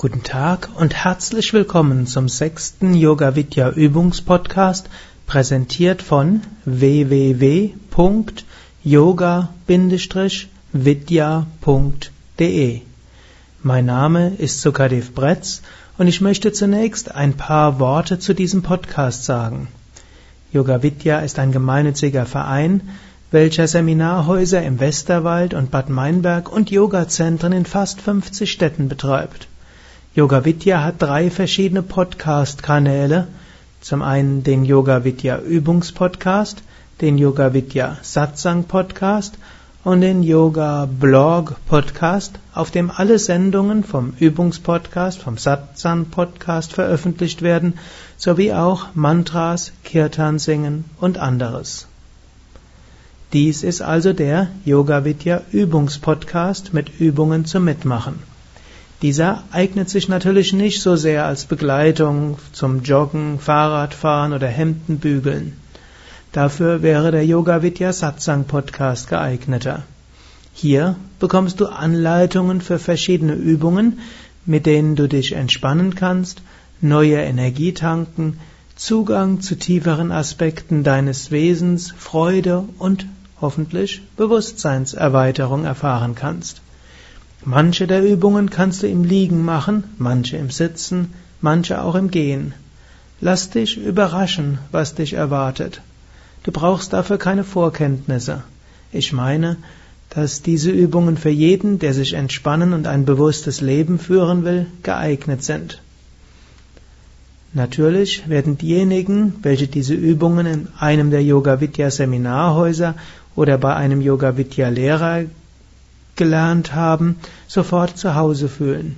Guten Tag und herzlich willkommen zum sechsten Yoga Vidya Übungspodcast, präsentiert von www.yoga-vidya.de. Mein Name ist Sukadev Bretz und ich möchte zunächst ein paar Worte zu diesem Podcast sagen. Yoga Vidya ist ein gemeinnütziger Verein, welcher Seminarhäuser im Westerwald und Bad Meinberg und Yogazentren in fast 50 Städten betreibt. Yoga Vidya hat drei verschiedene Podcast-Kanäle. Zum einen den Yoga Vidya Übungspodcast, den Yoga Vidya Satsang Podcast und den Yoga Blog Podcast, auf dem alle Sendungen vom Übungspodcast, vom Satsang Podcast veröffentlicht werden, sowie auch Mantras, Kirtan singen und anderes. Dies ist also der Yoga Vidya Übungspodcast mit Übungen zum Mitmachen. Dieser eignet sich natürlich nicht so sehr als Begleitung zum Joggen, Fahrradfahren oder Hemdenbügeln. Dafür wäre der Yoga Vidya Satsang Podcast geeigneter. Hier bekommst du Anleitungen für verschiedene Übungen, mit denen du dich entspannen kannst, neue Energie tanken, Zugang zu tieferen Aspekten deines Wesens, Freude und hoffentlich Bewusstseinserweiterung erfahren kannst. Manche der Übungen kannst du im Liegen machen, manche im Sitzen, manche auch im Gehen. Lass dich überraschen, was dich erwartet. Du brauchst dafür keine Vorkenntnisse. Ich meine, dass diese Übungen für jeden, der sich entspannen und ein bewusstes Leben führen will, geeignet sind. Natürlich werden diejenigen, welche diese Übungen in einem der Yoga Vidya Seminarhäuser oder bei einem Yoga Vidya Lehrer gelernt haben, sofort zu Hause fühlen.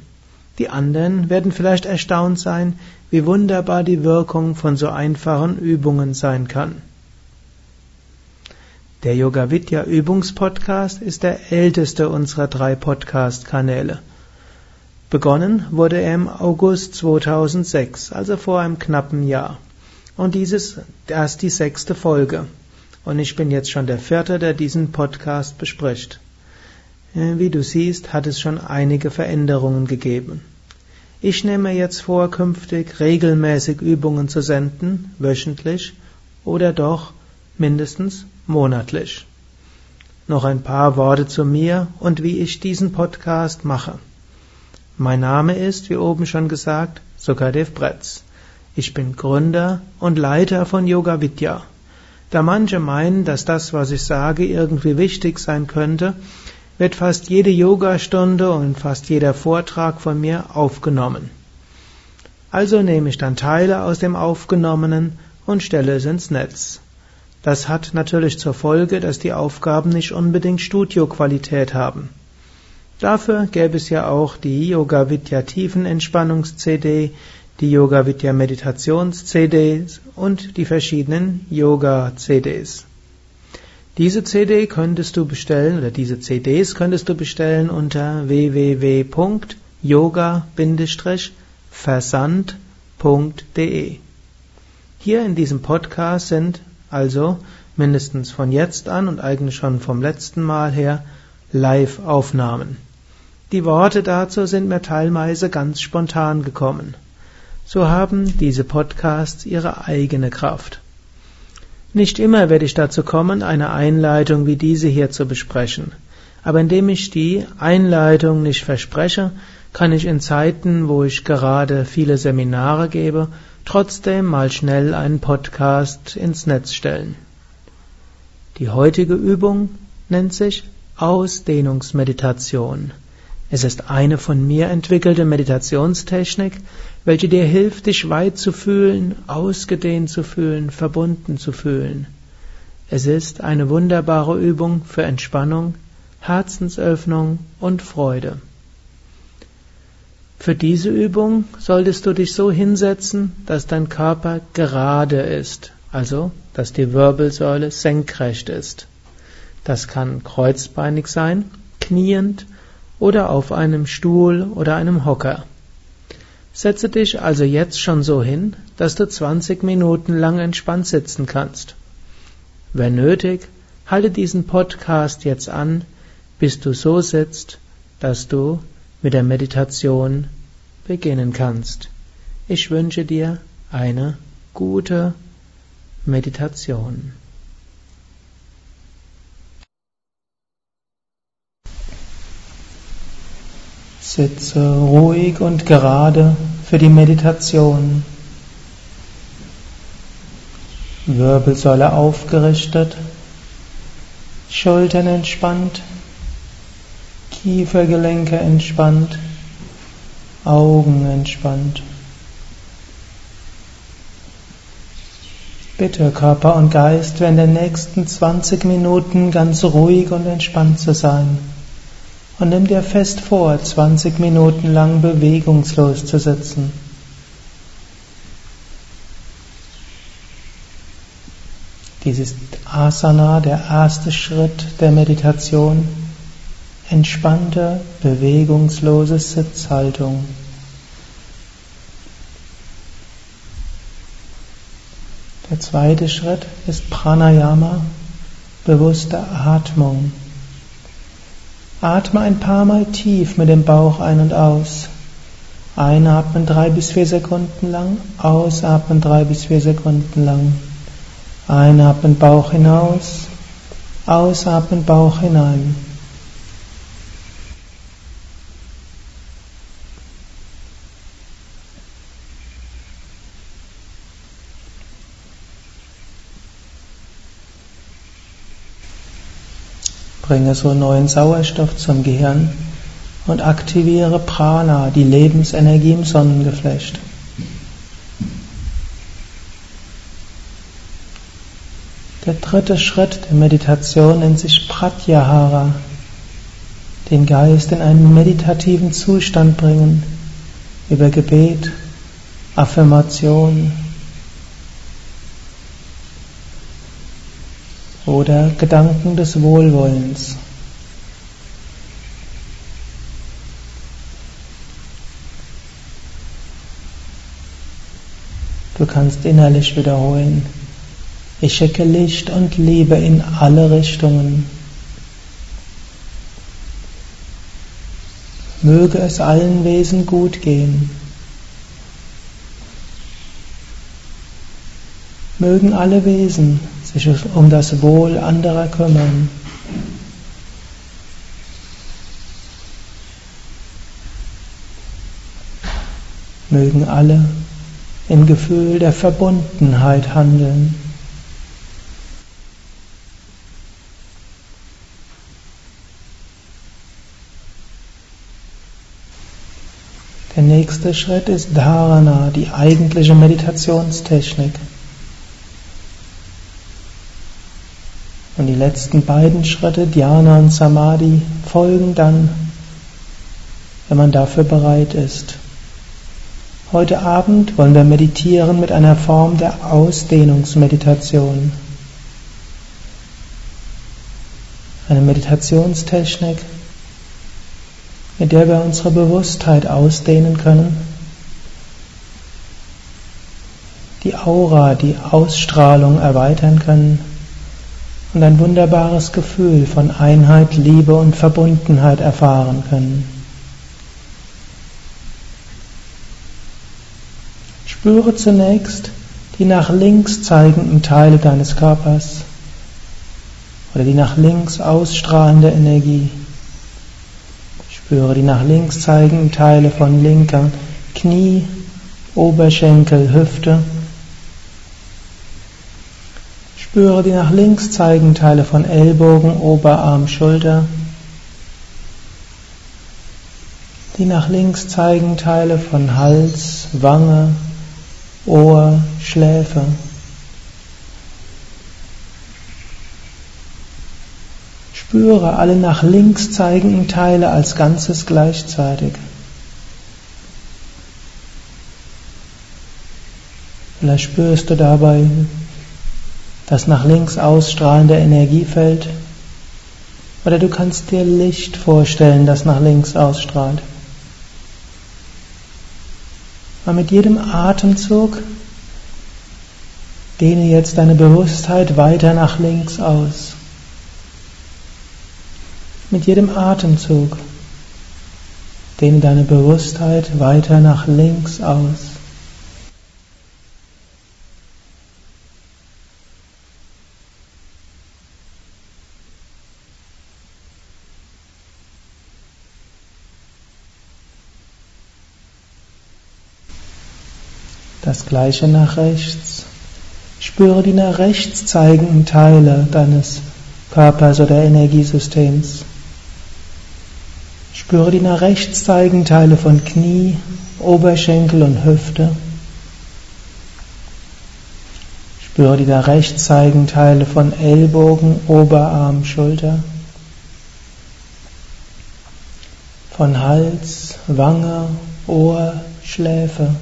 Die anderen werden vielleicht erstaunt sein, wie wunderbar die Wirkung von so einfachen Übungen sein kann. Der Yoga Vidya Übungspodcast ist der älteste unserer drei Podcast-Kanäle. Begonnen wurde er im August 2006, also vor einem knappen Jahr. Und dies ist erst die sechste Folge. Und ich bin jetzt schon der vierte, der diesen Podcast bespricht. Äh, wie du siehst, hat es schon einige Veränderungen gegeben. Ich nehme jetzt vor, künftig regelmäßig Übungen zu senden, wöchentlich oder doch mindestens monatlich. Noch ein paar Worte zu mir und wie ich diesen Podcast mache. Mein Name ist, wie oben schon gesagt, Sukadev Bretz. Ich bin Gründer und Leiter von Yoga Vidya. Da manche meinen, dass das, was ich sage, irgendwie wichtig sein könnte, wird fast jede Yogastunde und fast jeder Vortrag von mir aufgenommen. Also nehme ich dann Teile aus dem Aufgenommenen und stelle es ins Netz. Das hat natürlich zur Folge, dass die Aufgaben nicht unbedingt Studioqualität haben. Dafür gäbe es ja auch die Yoga Vidya Tiefenentspannungs CD, die Yoga Vidya Meditations CDs und die verschiedenen Yoga CDs. Diese CD könntest du bestellen oder diese CDs könntest du bestellen unter www.yoga-versand.de. Hier in diesem Podcast sind also mindestens von jetzt an und eigentlich schon vom letzten Mal her Live-Aufnahmen. Die Worte dazu sind mir teilweise ganz spontan gekommen. So haben diese Podcasts ihre eigene Kraft. Nicht immer werde ich dazu kommen, eine Einleitung wie diese hier zu besprechen. Aber indem ich die Einleitung nicht verspreche, kann ich in Zeiten, wo ich gerade viele Seminare gebe, trotzdem mal schnell einen Podcast ins Netz stellen. Die heutige Übung nennt sich Ausdehnungsmeditation. Es ist eine von mir entwickelte Meditationstechnik, welche dir hilft, dich weit zu fühlen, ausgedehnt zu fühlen, verbunden zu fühlen. Es ist eine wunderbare Übung für Entspannung, Herzensöffnung und Freude. Für diese Übung solltest du dich so hinsetzen, dass dein Körper gerade ist, also dass die Wirbelsäule senkrecht ist. Das kann kreuzbeinig sein, kniend oder auf einem Stuhl oder einem Hocker. Setze dich also jetzt schon so hin, dass du 20 Minuten lang entspannt sitzen kannst. Wenn nötig, halte diesen Podcast jetzt an, bis du so sitzt, dass du mit der Meditation beginnen kannst. Ich wünsche dir eine gute Meditation. Sitze ruhig und gerade für die Meditation. Wirbelsäule aufgerichtet, Schultern entspannt, Kiefergelenke entspannt, Augen entspannt. Bitte Körper und Geist während der nächsten 20 Minuten ganz ruhig und entspannt zu sein. Und nimm dir fest vor, 20 Minuten lang bewegungslos zu sitzen. Dies ist Asana, der erste Schritt der Meditation. Entspannte, bewegungslose Sitzhaltung. Der zweite Schritt ist Pranayama, bewusste Atmung. Atme ein paar Mal tief mit dem Bauch ein und aus. Einatmen drei bis vier Sekunden lang, ausatmen drei bis vier Sekunden lang. Einatmen Bauch hinaus, ausatmen Bauch hinein. Bringe so neuen Sauerstoff zum Gehirn und aktiviere Prana, die Lebensenergie im Sonnengeflecht. Der dritte Schritt der Meditation nennt sich Pratyahara, den Geist in einen meditativen Zustand bringen, über Gebet, Affirmation, oder Gedanken des Wohlwollens. Du kannst innerlich wiederholen, ich schicke Licht und Liebe in alle Richtungen. Möge es allen Wesen gut gehen. Mögen alle Wesen sich um das Wohl anderer kümmern. Mögen alle im Gefühl der Verbundenheit handeln. Der nächste Schritt ist Dharana, die eigentliche Meditationstechnik. Und die letzten beiden Schritte, Dhyana und Samadhi, folgen dann, wenn man dafür bereit ist. Heute Abend wollen wir meditieren mit einer Form der Ausdehnungsmeditation. Eine Meditationstechnik, mit der wir unsere Bewusstheit ausdehnen können, die Aura, die Ausstrahlung erweitern können und ein wunderbares Gefühl von Einheit, Liebe und Verbundenheit erfahren können. Spüre zunächst die nach links zeigenden Teile deines Körpers oder die nach links ausstrahlende Energie. Spüre die nach links zeigenden Teile von linker Knie, Oberschenkel, Hüfte Spüre die nach links zeigenden Teile von Ellbogen, Oberarm, Schulter. Die nach links zeigenden Teile von Hals, Wange, Ohr, Schläfe. Spüre alle nach links zeigenden Teile als Ganzes gleichzeitig. Vielleicht spürst du dabei das nach links ausstrahlende Energiefeld. Oder du kannst dir Licht vorstellen, das nach links ausstrahlt. Und mit jedem Atemzug dehne jetzt deine Bewusstheit weiter nach links aus. Mit jedem Atemzug Dehne deine Bewusstheit weiter nach links aus. Das gleiche nach rechts. Spüre die nach rechts zeigenden Teile deines Körpers oder Energiesystems. Spüre die nach rechts zeigenden Teile von Knie, Oberschenkel und Hüfte. Spüre die nach rechts zeigenden Teile von Ellbogen, Oberarm, Schulter. Von Hals, Wange, Ohr, Schläfe.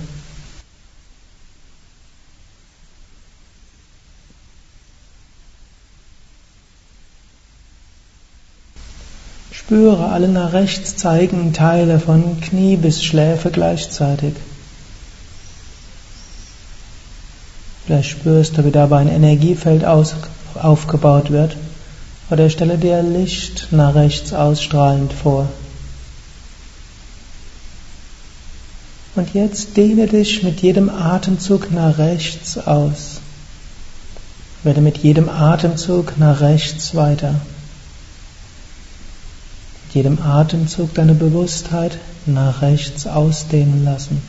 Spüre alle nach rechts zeigenden Teile von Knie bis Schläfe gleichzeitig. Vielleicht spürst du, wie dabei ein Energiefeld aus, aufgebaut wird. Oder stelle dir Licht nach rechts ausstrahlend vor. Und jetzt dehne dich mit jedem Atemzug nach rechts aus. Werde mit jedem Atemzug nach rechts weiter jedem Atemzug deine Bewusstheit nach rechts ausdehnen lassen.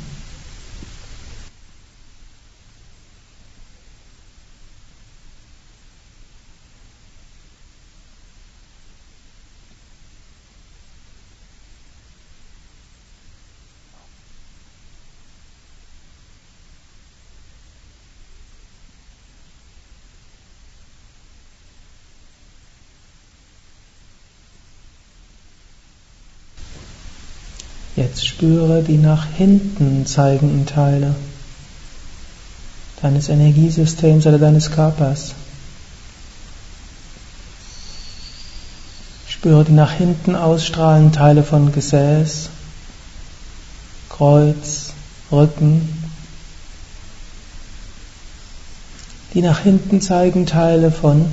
Jetzt spüre die nach hinten zeigenden Teile deines Energiesystems oder deines Körpers. Spüre die nach hinten ausstrahlenden Teile von Gesäß, Kreuz, Rücken. Die nach hinten zeigenden Teile von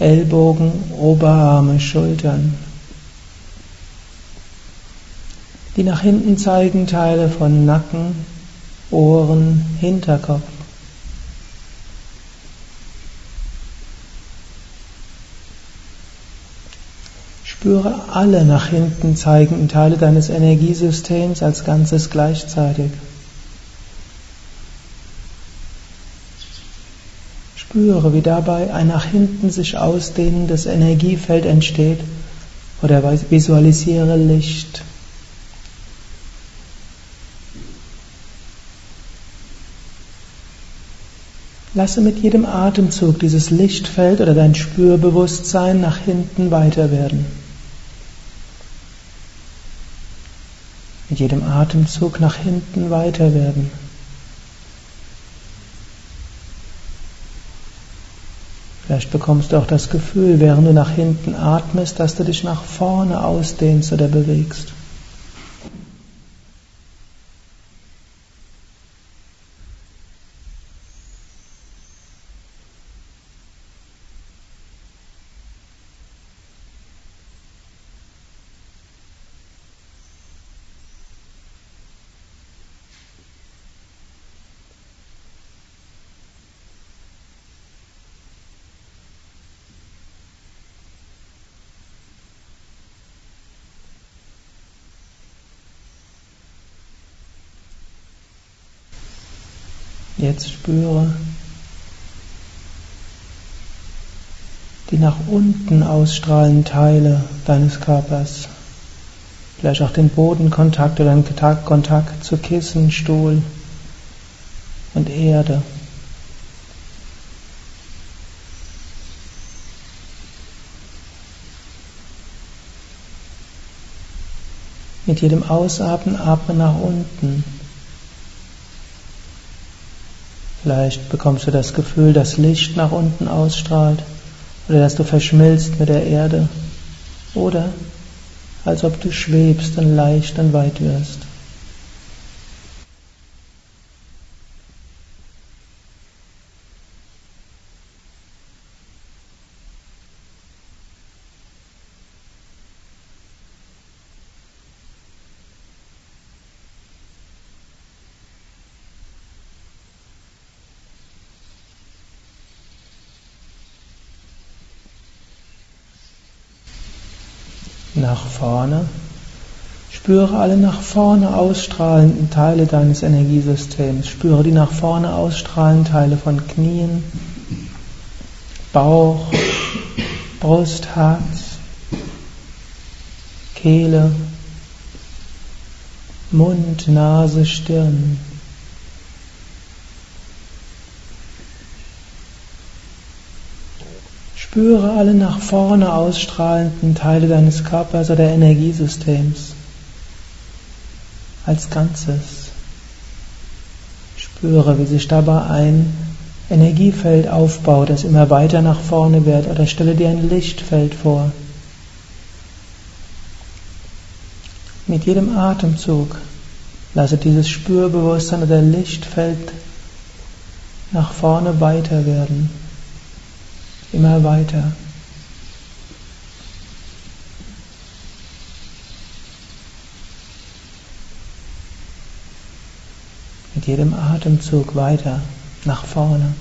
Ellbogen, Oberarme, Schultern. Die nach hinten zeigen Teile von Nacken, Ohren, Hinterkopf. Spüre alle nach hinten zeigenden Teile deines Energiesystems als Ganzes gleichzeitig. Spüre, wie dabei ein nach hinten sich ausdehnendes Energiefeld entsteht oder visualisiere Licht. Lasse mit jedem Atemzug dieses Lichtfeld oder dein Spürbewusstsein nach hinten weiter werden. Mit jedem Atemzug nach hinten weiter werden. Vielleicht bekommst du auch das Gefühl, während du nach hinten atmest, dass du dich nach vorne ausdehnst oder bewegst. Jetzt spüre die nach unten ausstrahlenden Teile deines Körpers. Vielleicht auch den Bodenkontakt oder den Kontakt zu Kissen, Stuhl und Erde. Mit jedem Ausatmen atme nach unten. Vielleicht bekommst du das Gefühl, dass Licht nach unten ausstrahlt oder dass du verschmilzt mit der Erde oder als ob du schwebst und leicht und weit wirst. Nach vorne. Spüre alle nach vorne ausstrahlenden Teile deines Energiesystems. Spüre die nach vorne ausstrahlenden Teile von Knien, Bauch, Brust, Herz, Kehle, Mund, Nase, Stirn. Spüre alle nach vorne ausstrahlenden Teile deines Körpers oder Energiesystems als Ganzes. Spüre, wie sich dabei ein Energiefeld aufbaut, das immer weiter nach vorne wird, oder stelle dir ein Lichtfeld vor. Mit jedem Atemzug lasse dieses Spürbewusstsein oder Lichtfeld nach vorne weiter werden immer weiter. Mit jedem Atemzug weiter nach vorne.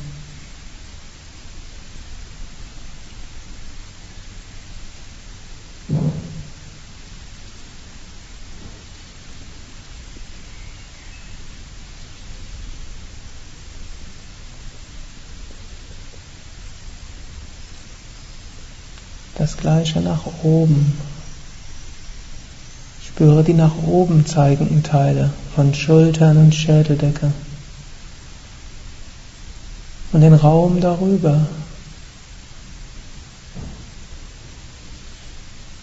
Das gleiche nach oben. Spüre die nach oben zeigenden Teile von Schultern und Schädeldecke. Und den Raum darüber.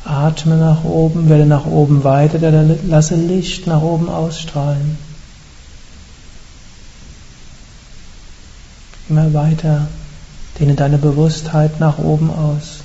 Atme nach oben, werde nach oben weiter, lasse Licht nach oben ausstrahlen. Immer weiter, dehne deine Bewusstheit nach oben aus.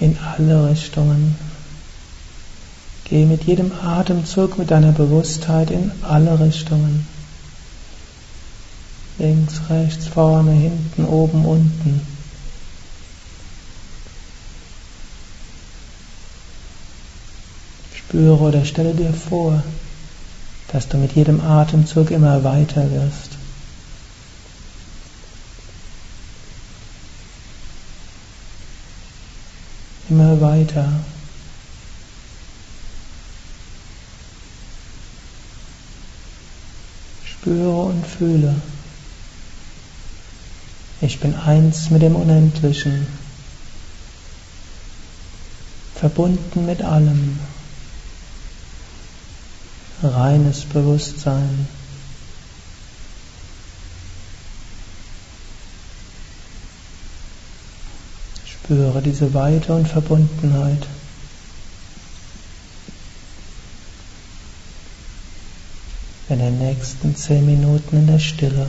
In alle Richtungen. Geh mit jedem Atemzug mit deiner Bewusstheit in alle Richtungen. Links, rechts, vorne, hinten, oben, unten. Spüre oder stelle dir vor, dass du mit jedem Atemzug immer weiter wirst. Immer weiter. Spüre und fühle. Ich bin eins mit dem Unendlichen, verbunden mit allem, reines Bewusstsein. Spüre diese Weite und Verbundenheit. In den nächsten zehn Minuten in der Stille.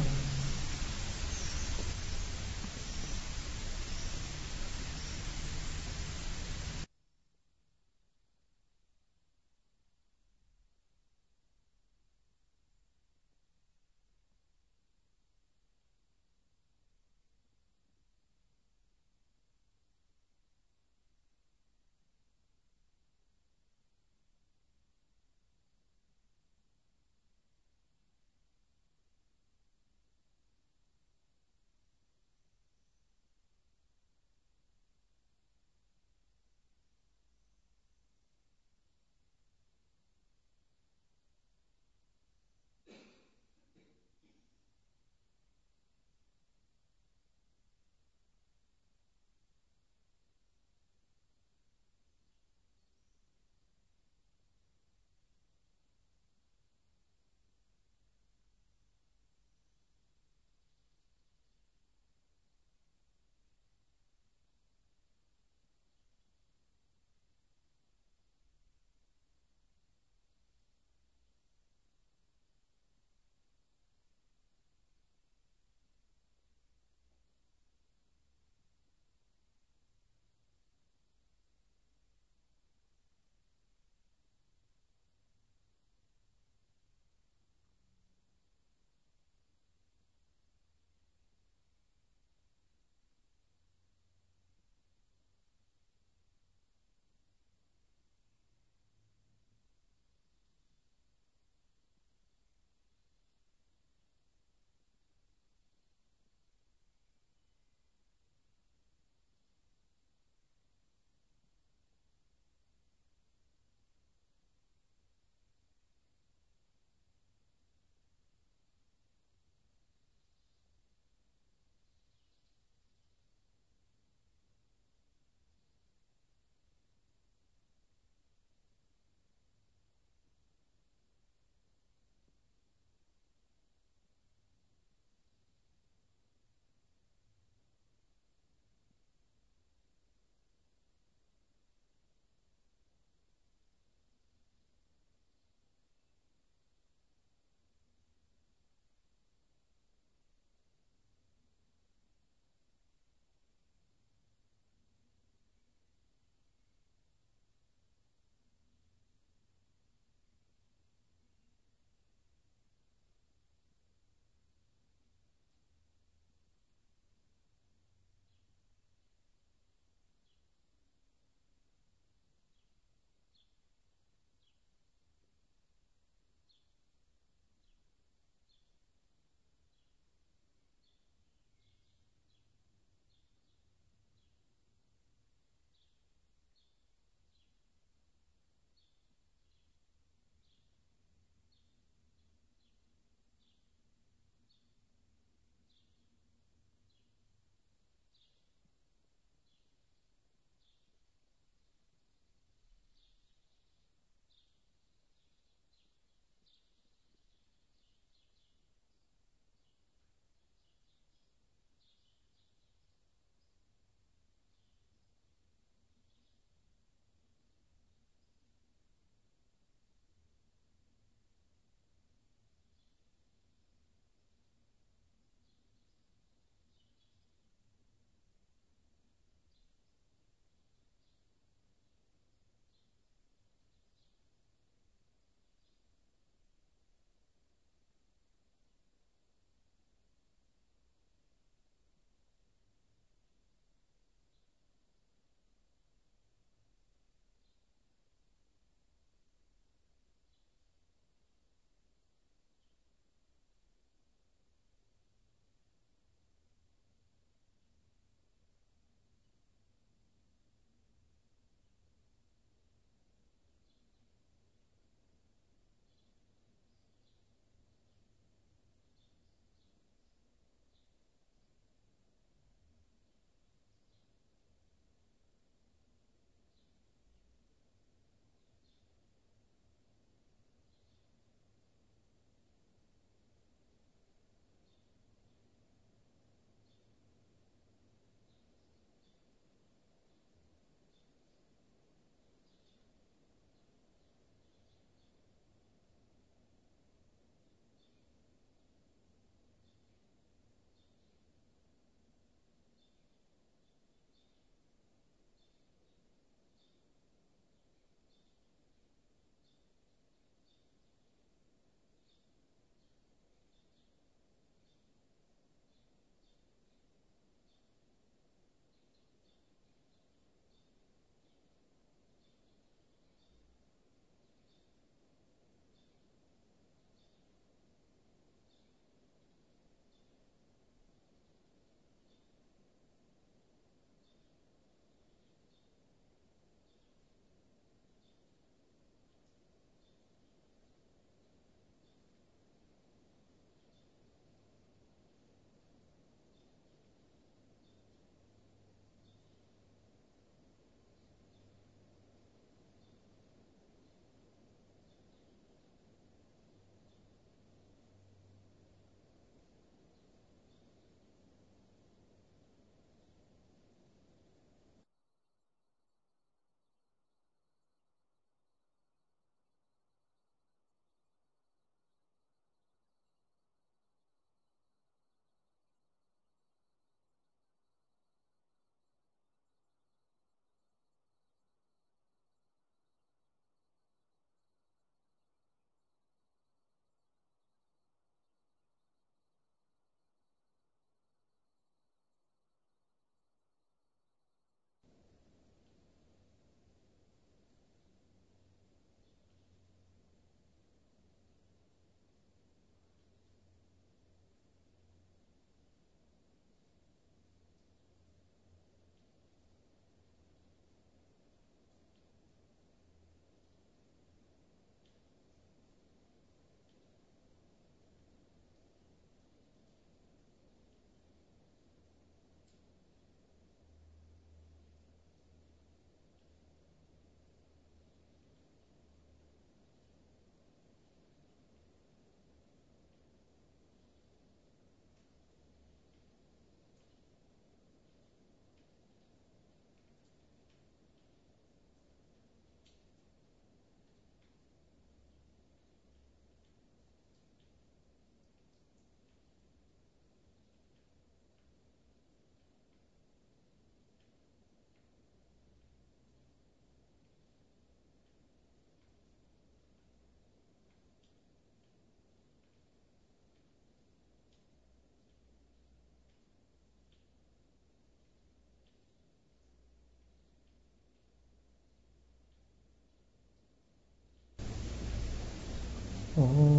Oh.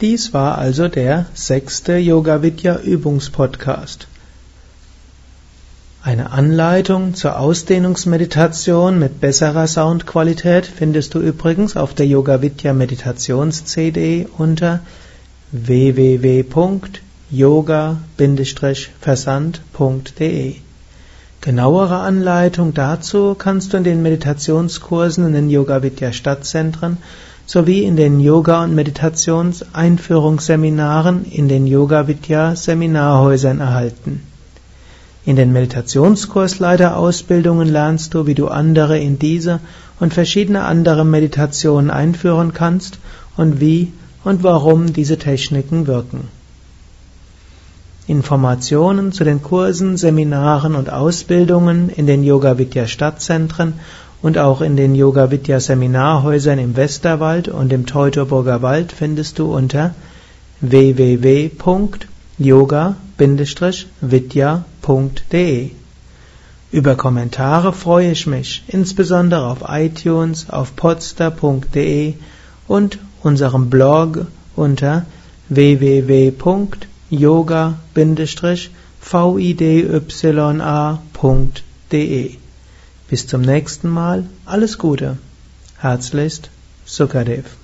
Dies war also der sechste Yoga Vidya Übungspodcast. Eine Anleitung zur Ausdehnungsmeditation mit besserer Soundqualität findest du übrigens auf der Yoga Vidya Meditations CD unter www.yoga-versand.de. Genauere Anleitung dazu kannst du in den Meditationskursen in den Yoga Vidya Stadtzentren sowie in den Yoga- und Meditations-Einführungsseminaren in den Yoga-Vidya-Seminarhäusern erhalten. In den Meditationskursleiterausbildungen lernst du, wie du andere in diese und verschiedene andere Meditationen einführen kannst und wie und warum diese Techniken wirken. Informationen zu den Kursen, Seminaren und Ausbildungen in den Yoga Vidya Stadtzentren und auch in den Yoga Vidya Seminarhäusern im Westerwald und im Teutoburger Wald findest du unter www.yoga-vidya.de. Über Kommentare freue ich mich, insbesondere auf iTunes, auf podster.de und unserem Blog unter www.yoga-vidya.de. Bis zum nächsten Mal, alles Gute. Herzlichst, Sukadev.